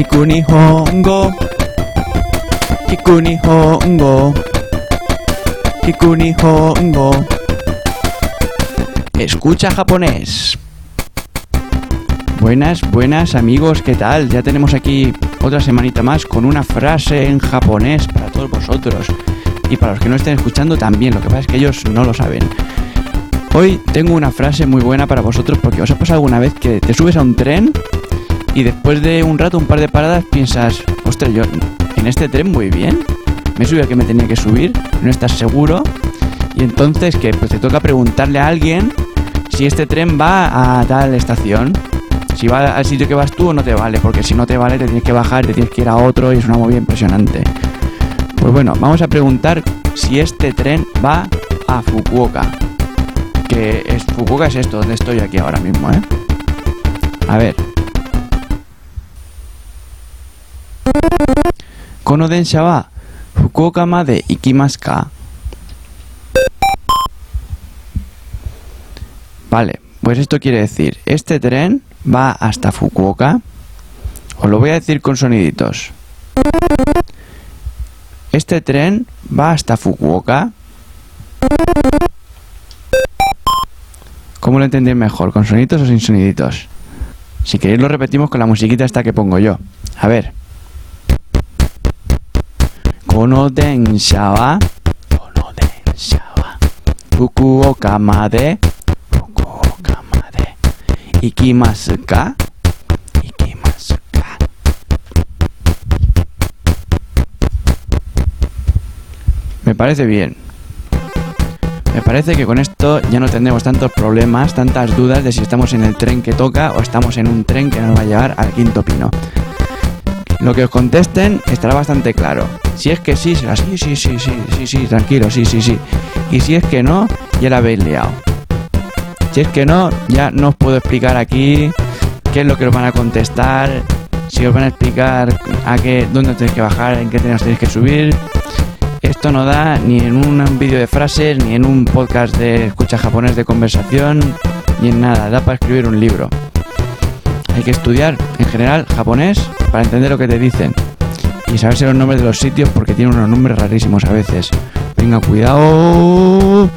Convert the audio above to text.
Kikuni Hongo. Kikuni Hongo. Kikuni Hongo. Escucha japonés. Buenas, buenas amigos, ¿qué tal? Ya tenemos aquí otra semanita más con una frase en japonés para todos vosotros. Y para los que no estén escuchando también, lo que pasa es que ellos no lo saben. Hoy tengo una frase muy buena para vosotros porque os ha pasado alguna vez que te subes a un tren y después de un rato, un par de paradas, piensas, ostras, yo en este tren muy bien, me subí al que me tenía que subir, no estás seguro, y entonces que pues te toca preguntarle a alguien si este tren va a tal estación. Si va al sitio que vas tú o no te vale, porque si no te vale te tienes que bajar, te tienes que ir a otro y es una movida impresionante. Pues bueno, vamos a preguntar si este tren va a Fukuoka. Que Fukuoka es esto, donde estoy aquí ahora mismo, ¿eh? A ver. Kono densha wa Fukuoka made ikimasu ka? Vale, pues esto quiere decir, este tren va hasta Fukuoka. Os lo voy a decir con soniditos. Este tren va hasta Fukuoka. ¿Cómo lo entendéis mejor? ¿Con soniditos o sin soniditos? Si queréis lo repetimos con la musiquita esta que pongo yo. A ver. Kono densha wa Kono densha wa Fukuoka made Fukuoka made Ikimasu ka? Ikimasu ka? Me parece bien. Me parece que con esto ya no tendremos tantos problemas, tantas dudas de si estamos en el tren que toca o estamos en un tren que nos va a llevar al quinto pino. Lo que os contesten estará bastante claro. Si es que sí, será sí, sí, sí, sí, sí, sí, tranquilo, sí, sí, sí. Y si es que no, ya la habéis liado. Si es que no, ya no os puedo explicar aquí qué es lo que os van a contestar, si os van a explicar a qué, dónde tenéis que bajar, en qué tenéis que subir. Esto no da ni en un vídeo de frases, ni en un podcast de escucha japonés de conversación, ni en nada. Da para escribir un libro. Hay que estudiar, en general, japonés para entender lo que te dicen. Y saberse los nombres de los sitios porque tienen unos nombres rarísimos a veces. Venga, cuidado.